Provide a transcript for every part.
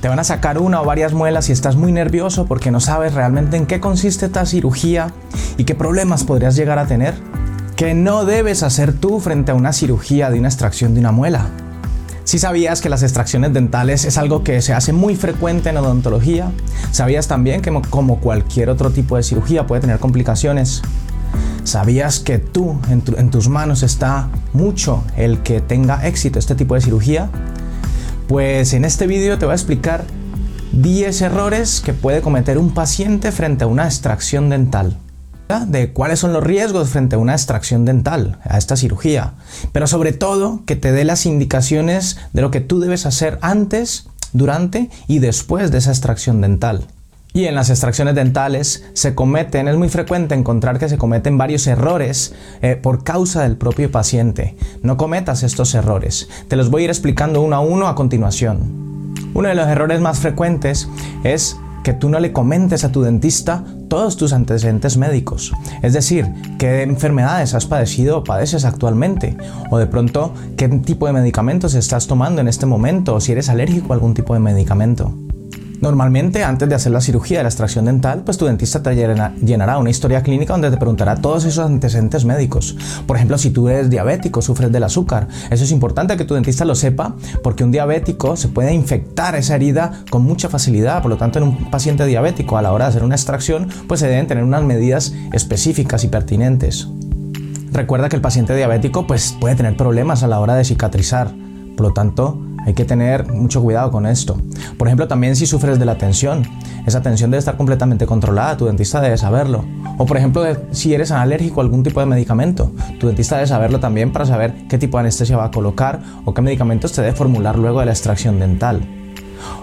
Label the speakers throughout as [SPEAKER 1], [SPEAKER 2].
[SPEAKER 1] Te van a sacar una o varias muelas y estás muy nervioso porque no sabes realmente en qué consiste esta cirugía y qué problemas podrías llegar a tener. ¿Qué no debes hacer tú frente a una cirugía de una extracción de una muela? Si sabías que las extracciones dentales es algo que se hace muy frecuente en odontología, sabías también que como cualquier otro tipo de cirugía puede tener complicaciones. ¿Sabías que tú, en tus manos está mucho el que tenga éxito este tipo de cirugía? Pues en este vídeo te voy a explicar 10 errores que puede cometer un paciente frente a una extracción dental. De cuáles son los riesgos frente a una extracción dental, a esta cirugía. Pero sobre todo que te dé las indicaciones de lo que tú debes hacer antes, durante y después de esa extracción dental. Y en las extracciones dentales se cometen, es muy frecuente encontrar que se cometen varios errores eh, por causa del propio paciente. No cometas estos errores. Te los voy a ir explicando uno a uno a continuación. Uno de los errores más frecuentes es que tú no le comentes a tu dentista todos tus antecedentes médicos. Es decir, qué enfermedades has padecido o padeces actualmente. O de pronto, qué tipo de medicamentos estás tomando en este momento. O si eres alérgico a algún tipo de medicamento. Normalmente, antes de hacer la cirugía de la extracción dental, pues tu dentista te llenará una historia clínica donde te preguntará todos esos antecedentes médicos. Por ejemplo, si tú eres diabético, sufres del azúcar. Eso es importante que tu dentista lo sepa porque un diabético se puede infectar esa herida con mucha facilidad. Por lo tanto, en un paciente diabético a la hora de hacer una extracción, pues se deben tener unas medidas específicas y pertinentes. Recuerda que el paciente diabético pues puede tener problemas a la hora de cicatrizar. Por lo tanto, hay que tener mucho cuidado con esto. Por ejemplo, también si sufres de la tensión. Esa tensión debe estar completamente controlada, tu dentista debe saberlo. O por ejemplo, si eres alérgico a algún tipo de medicamento, tu dentista debe saberlo también para saber qué tipo de anestesia va a colocar o qué medicamentos te debe formular luego de la extracción dental.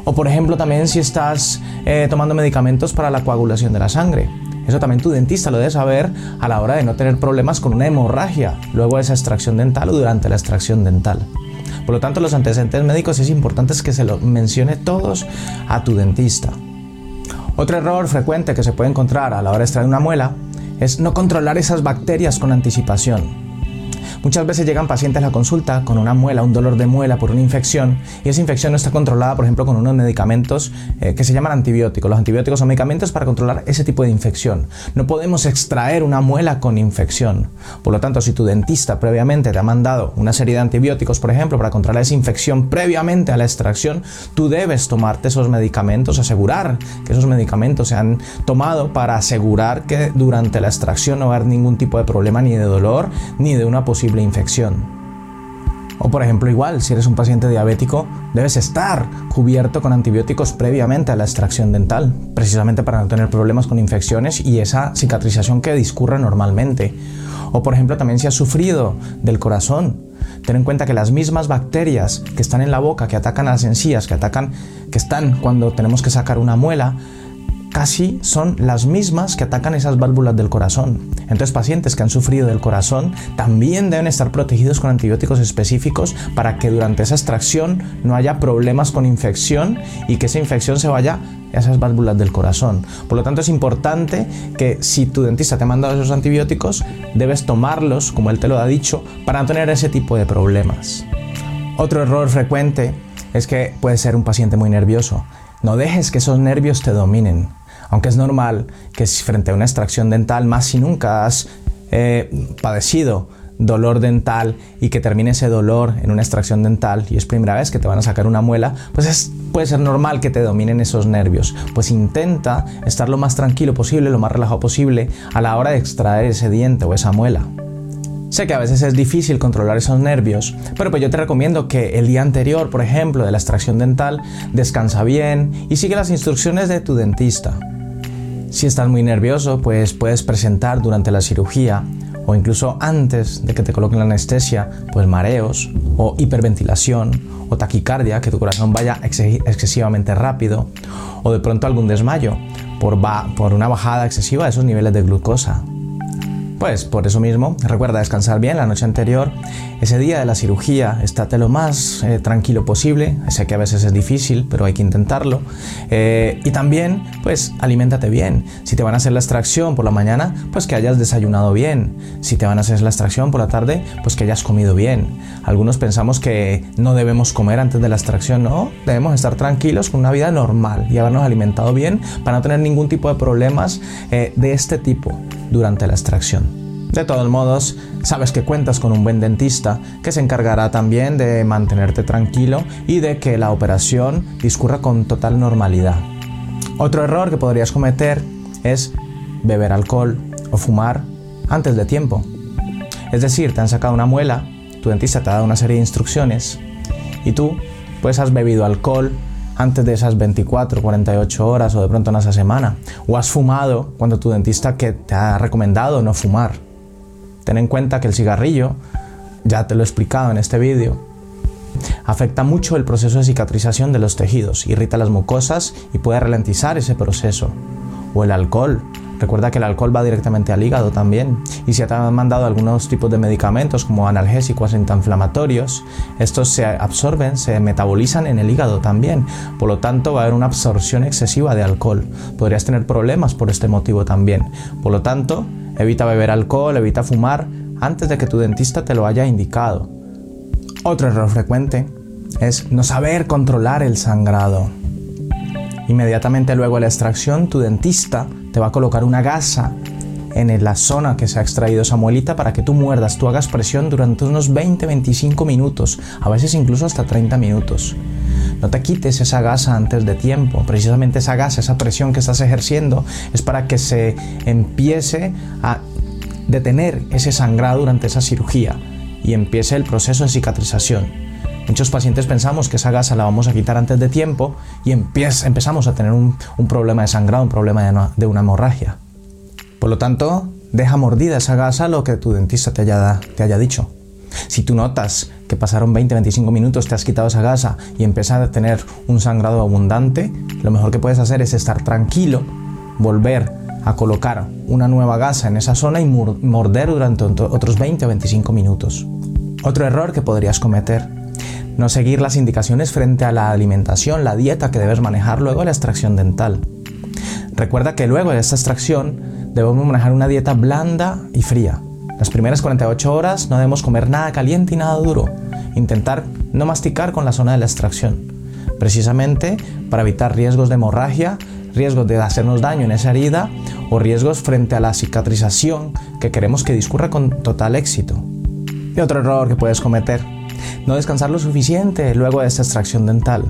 [SPEAKER 1] O por ejemplo, también si estás eh, tomando medicamentos para la coagulación de la sangre. Eso también tu dentista lo debe saber a la hora de no tener problemas con una hemorragia luego de esa extracción dental o durante la extracción dental. Por lo tanto, los antecedentes médicos es importante que se los mencione todos a tu dentista. Otro error frecuente que se puede encontrar a la hora de extraer una muela es no controlar esas bacterias con anticipación. Muchas veces llegan pacientes a la consulta con una muela, un dolor de muela por una infección y esa infección no está controlada, por ejemplo, con unos medicamentos eh, que se llaman antibióticos. Los antibióticos son medicamentos para controlar ese tipo de infección. No podemos extraer una muela con infección. Por lo tanto, si tu dentista previamente te ha mandado una serie de antibióticos, por ejemplo, para controlar esa infección previamente a la extracción, tú debes tomarte esos medicamentos, asegurar que esos medicamentos se han tomado para asegurar que durante la extracción no va a haber ningún tipo de problema ni de dolor ni de una posible infección. O por ejemplo, igual, si eres un paciente diabético, debes estar cubierto con antibióticos previamente a la extracción dental, precisamente para no tener problemas con infecciones y esa cicatrización que discurre normalmente. O por ejemplo, también si has sufrido del corazón, ten en cuenta que las mismas bacterias que están en la boca, que atacan a las encías, que atacan, que están cuando tenemos que sacar una muela, casi son las mismas que atacan esas válvulas del corazón. Entonces pacientes que han sufrido del corazón también deben estar protegidos con antibióticos específicos para que durante esa extracción no haya problemas con infección y que esa infección se vaya a esas válvulas del corazón. Por lo tanto es importante que si tu dentista te ha mandado esos antibióticos, debes tomarlos como él te lo ha dicho para no tener ese tipo de problemas. Otro error frecuente es que puede ser un paciente muy nervioso. No dejes que esos nervios te dominen. Aunque es normal que frente a una extracción dental, más si nunca has eh, padecido dolor dental y que termine ese dolor en una extracción dental y es primera vez que te van a sacar una muela, pues puede ser normal que te dominen esos nervios. Pues intenta estar lo más tranquilo posible, lo más relajado posible a la hora de extraer ese diente o esa muela. Sé que a veces es difícil controlar esos nervios, pero pues yo te recomiendo que el día anterior, por ejemplo, de la extracción dental, descansa bien y sigue las instrucciones de tu dentista. Si estás muy nervioso, pues puedes presentar durante la cirugía o incluso antes de que te coloquen la anestesia, pues mareos o hiperventilación o taquicardia, que tu corazón vaya excesivamente rápido o de pronto algún desmayo por, por una bajada excesiva de esos niveles de glucosa. Pues por eso mismo, recuerda descansar bien la noche anterior. Ese día de la cirugía, estate lo más eh, tranquilo posible. Sé que a veces es difícil, pero hay que intentarlo. Eh, y también, pues, aliméntate bien. Si te van a hacer la extracción por la mañana, pues que hayas desayunado bien. Si te van a hacer la extracción por la tarde, pues que hayas comido bien. Algunos pensamos que no debemos comer antes de la extracción. No, debemos estar tranquilos con una vida normal y habernos alimentado bien para no tener ningún tipo de problemas eh, de este tipo durante la extracción. De todos modos, sabes que cuentas con un buen dentista que se encargará también de mantenerte tranquilo y de que la operación discurra con total normalidad. Otro error que podrías cometer es beber alcohol o fumar antes de tiempo. Es decir, te han sacado una muela, tu dentista te ha dado una serie de instrucciones y tú pues has bebido alcohol antes de esas 24, 48 horas o de pronto en esa semana. O has fumado cuando tu dentista te ha recomendado no fumar. Ten en cuenta que el cigarrillo, ya te lo he explicado en este vídeo, afecta mucho el proceso de cicatrización de los tejidos, irrita las mucosas y puede ralentizar ese proceso. O el alcohol, Recuerda que el alcohol va directamente al hígado también. Y si te han mandado algunos tipos de medicamentos como analgésicos antiinflamatorios, estos se absorben, se metabolizan en el hígado también. Por lo tanto, va a haber una absorción excesiva de alcohol. Podrías tener problemas por este motivo también. Por lo tanto, evita beber alcohol, evita fumar antes de que tu dentista te lo haya indicado. Otro error frecuente es no saber controlar el sangrado. Inmediatamente luego de la extracción, tu dentista te va a colocar una gasa en la zona que se ha extraído esa muelita para que tú muerdas, tú hagas presión durante unos 20-25 minutos, a veces incluso hasta 30 minutos. No te quites esa gasa antes de tiempo. Precisamente esa gasa, esa presión que estás ejerciendo es para que se empiece a detener ese sangrado durante esa cirugía y empiece el proceso de cicatrización. Muchos pacientes pensamos que esa gasa la vamos a quitar antes de tiempo y empezamos a tener un, problema de sangrado, un problema de, de una hemorragia. Por lo tanto, deja mordida esa gasa lo que tu dentista te haya, te haya dicho. Si tú notas que pasaron 20-25 minutos, te has quitado esa gasa y empiezas a tener un sangrado abundante, lo mejor que puedes hacer es estar tranquilo, volver a colocar una nueva gasa en esa zona y morder durante otros 20 o 25 minutos. Otro error que podrías cometer no seguir las indicaciones frente a la alimentación, la dieta que debes manejar luego de la extracción dental. Recuerda que luego de esta extracción debemos manejar una dieta blanda y fría. Las primeras 48 horas no debemos comer nada caliente y nada duro. Intentar no masticar con la zona de la extracción, precisamente para evitar riesgos de hemorragia, riesgos de hacernos daño en esa herida o riesgos frente a la cicatrización que queremos que discurra con total éxito. Y otro error que puedes cometer no descansar lo suficiente luego de esta extracción dental.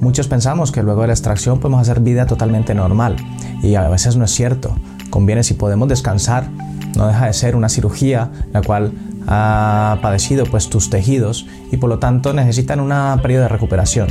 [SPEAKER 1] Muchos pensamos que luego de la extracción podemos hacer vida totalmente normal y a veces no es cierto. Conviene si podemos descansar, no deja de ser una cirugía la cual ha padecido pues tus tejidos y por lo tanto necesitan una periodo de recuperación.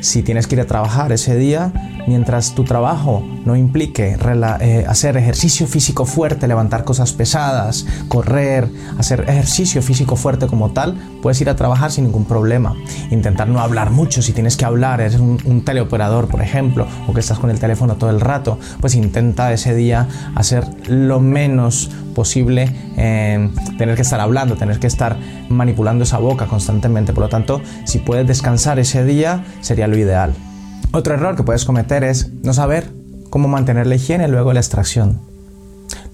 [SPEAKER 1] Si tienes que ir a trabajar ese día, mientras tu trabajo no implique eh, hacer ejercicio físico fuerte, levantar cosas pesadas, correr, hacer ejercicio físico fuerte como tal, puedes ir a trabajar sin ningún problema. Intentar no hablar mucho, si tienes que hablar, eres un, teleoperador, por ejemplo, o que estás con el teléfono todo el rato, pues intenta ese día hacer lo menos posible eh, tener que estar hablando, tener que estar manipulando esa boca constantemente. Por lo tanto, si puedes descansar ese día, sería lo ideal. Otro error que puedes cometer es no saber cómo mantener la higiene luego de la extracción.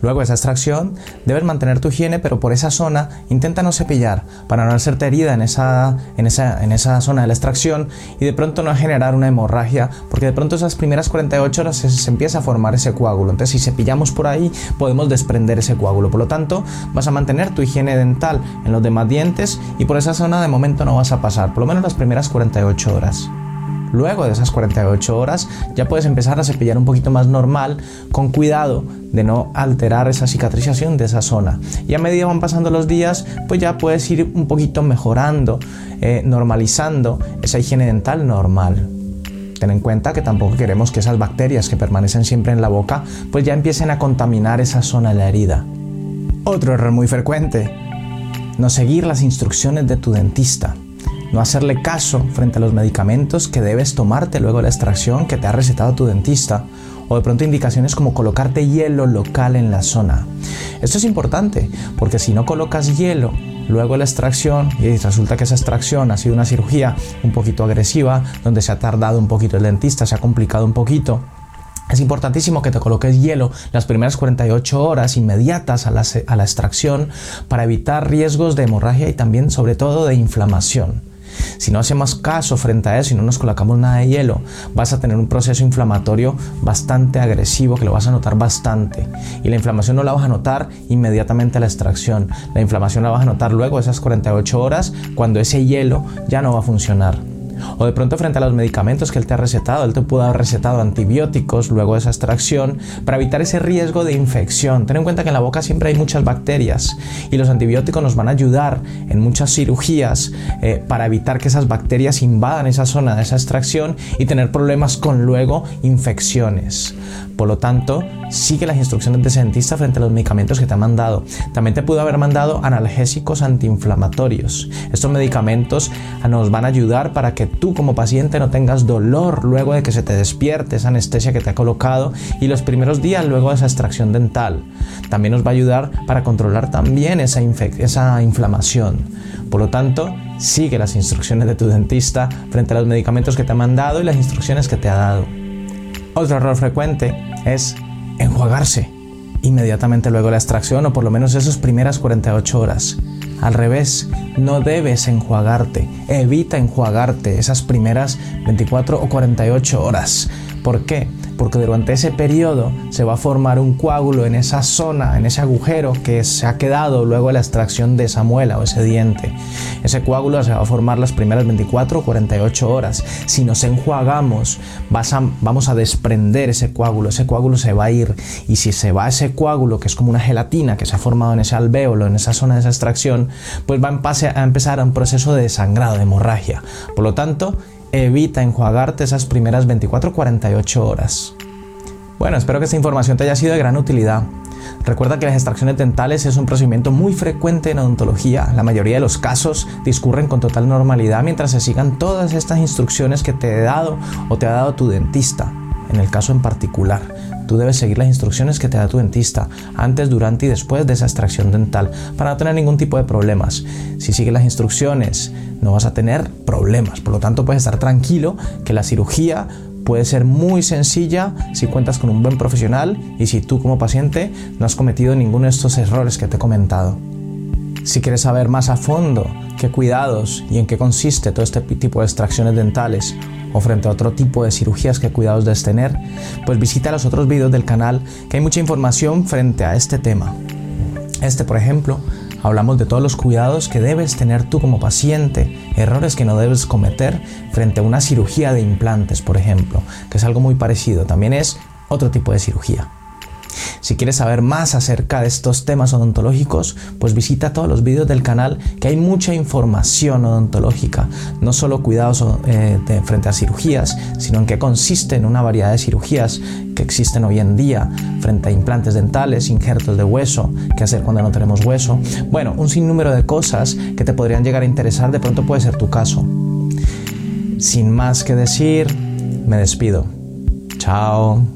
[SPEAKER 1] Luego de esa extracción, debes mantener tu higiene, pero por esa zona intenta no cepillar para no hacerte herida en esa, en, esa, en esa zona de la extracción y de pronto no generar una hemorragia, porque de pronto esas primeras 48 horas se, se, empieza a formar ese coágulo. Entonces, si cepillamos por ahí, podemos desprender ese coágulo. Por lo tanto, vas a mantener tu higiene dental en los demás dientes y por esa zona de momento no vas a pasar, por lo menos las primeras 48 horas. Luego de esas 48 horas ya puedes empezar a cepillar un poquito más normal, con cuidado de no alterar esa cicatrización de esa zona. Y a medida van pasando los días, pues ya puedes ir un poquito mejorando, eh, normalizando esa higiene dental normal. Ten en cuenta que tampoco queremos que esas bacterias que permanecen siempre en la boca, pues ya empiecen a contaminar esa zona de la herida. Otro error muy frecuente, no seguir las instrucciones de tu dentista no hacerle caso frente a los medicamentos que debes tomarte luego de la extracción que te ha recetado tu dentista o de pronto indicaciones como colocarte hielo local en la zona. Esto es importante porque si no colocas hielo luego la extracción y resulta que esa extracción ha sido una cirugía un poquito agresiva donde se ha tardado un poquito el dentista, se ha complicado un poquito. Es importantísimo que te coloques hielo las primeras 48 horas inmediatas a la, a la extracción para evitar riesgos de hemorragia y también sobre todo de inflamación. Si no hacemos caso frente a eso y no nos colocamos nada de hielo, vas a tener un proceso inflamatorio bastante agresivo que lo vas a notar bastante. Y la inflamación no la vas a notar inmediatamente a la extracción. La inflamación la vas a notar luego de esas 48 horas cuando ese hielo ya no va a funcionar. O de pronto frente a los medicamentos que él te ha recetado, él te pudo haber recetado antibióticos luego de esa extracción para evitar ese riesgo de infección. Ten en cuenta que en la boca siempre hay muchas bacterias y los antibióticos nos van a ayudar en muchas cirugías eh, para evitar que esas bacterias invadan esa zona de esa extracción y tener problemas con luego infecciones. Por lo tanto, sigue las instrucciones de ese dentista frente a los medicamentos que te ha mandado. También te pudo haber mandado analgésicos antiinflamatorios. Estos medicamentos nos van a ayudar para que tú como paciente no tengas dolor luego de que se te despierte esa anestesia que te ha colocado y los primeros días luego de esa extracción dental. También nos va a ayudar para controlar también esa, esa inflamación. Por lo tanto, sigue las instrucciones de tu dentista frente a los medicamentos que te ha mandado y las instrucciones que te ha dado. Otro error frecuente es enjuagarse inmediatamente luego de la extracción o por lo menos esas primeras 48 horas. Al revés, no debes enjuagarte. Evita enjuagarte esas primeras 24 o 48 horas. ¿Por qué? Porque durante ese periodo se va a formar un coágulo en esa zona, en ese agujero que se ha quedado luego de la extracción de esa muela o ese diente. Ese coágulo se va a formar las primeras 24 o 48 horas. Si nos enjuagamos, vamos a desprender ese coágulo, ese coágulo se va a ir. Y si se va ese coágulo, que es como una gelatina que se ha formado en ese alvéolo, en esa zona de esa extracción, pues va a empezar un proceso de sangrado, de hemorragia. Por lo tanto, evita enjuagarte esas primeras 24-48 horas. Bueno, espero que esta información te haya sido de gran utilidad. Recuerda que las extracciones dentales es un procedimiento muy frecuente en odontología. La mayoría de los casos discurren con total normalidad mientras se sigan todas estas instrucciones que te he dado o te ha dado tu dentista, en el caso en particular. Tú debes seguir las instrucciones que te da tu dentista antes, durante y después de esa extracción dental para no tener ningún tipo de problemas. Si sigues las instrucciones, no vas a tener problemas. Por lo tanto, puedes estar tranquilo que la cirugía puede ser muy sencilla si cuentas con un buen profesional y si tú como paciente no has cometido ninguno de estos errores que te he comentado. Si quieres saber más a fondo qué cuidados y en qué consiste todo este tipo de extracciones dentales o frente a otro tipo de cirugías que cuidados debes tener, pues visita los otros vídeos del canal que hay mucha información frente a este tema. Este, por ejemplo, hablamos de todos los cuidados que debes tener tú como paciente, errores que no debes cometer frente a una cirugía de implantes, por ejemplo, que es algo muy parecido, también es otro tipo de cirugía. Si quieres saber más acerca de estos temas odontológicos, pues visita todos los vídeos del canal que hay mucha información odontológica, no solo cuidados eh, frente a cirugías, sino en qué consiste en una variedad de cirugías que existen hoy en día frente a implantes dentales, injertos de hueso, qué hacer cuando no tenemos hueso. Bueno, un sinnúmero de cosas que te podrían llegar a interesar, de pronto puede ser tu caso. Sin más que decir, me despido. Chao.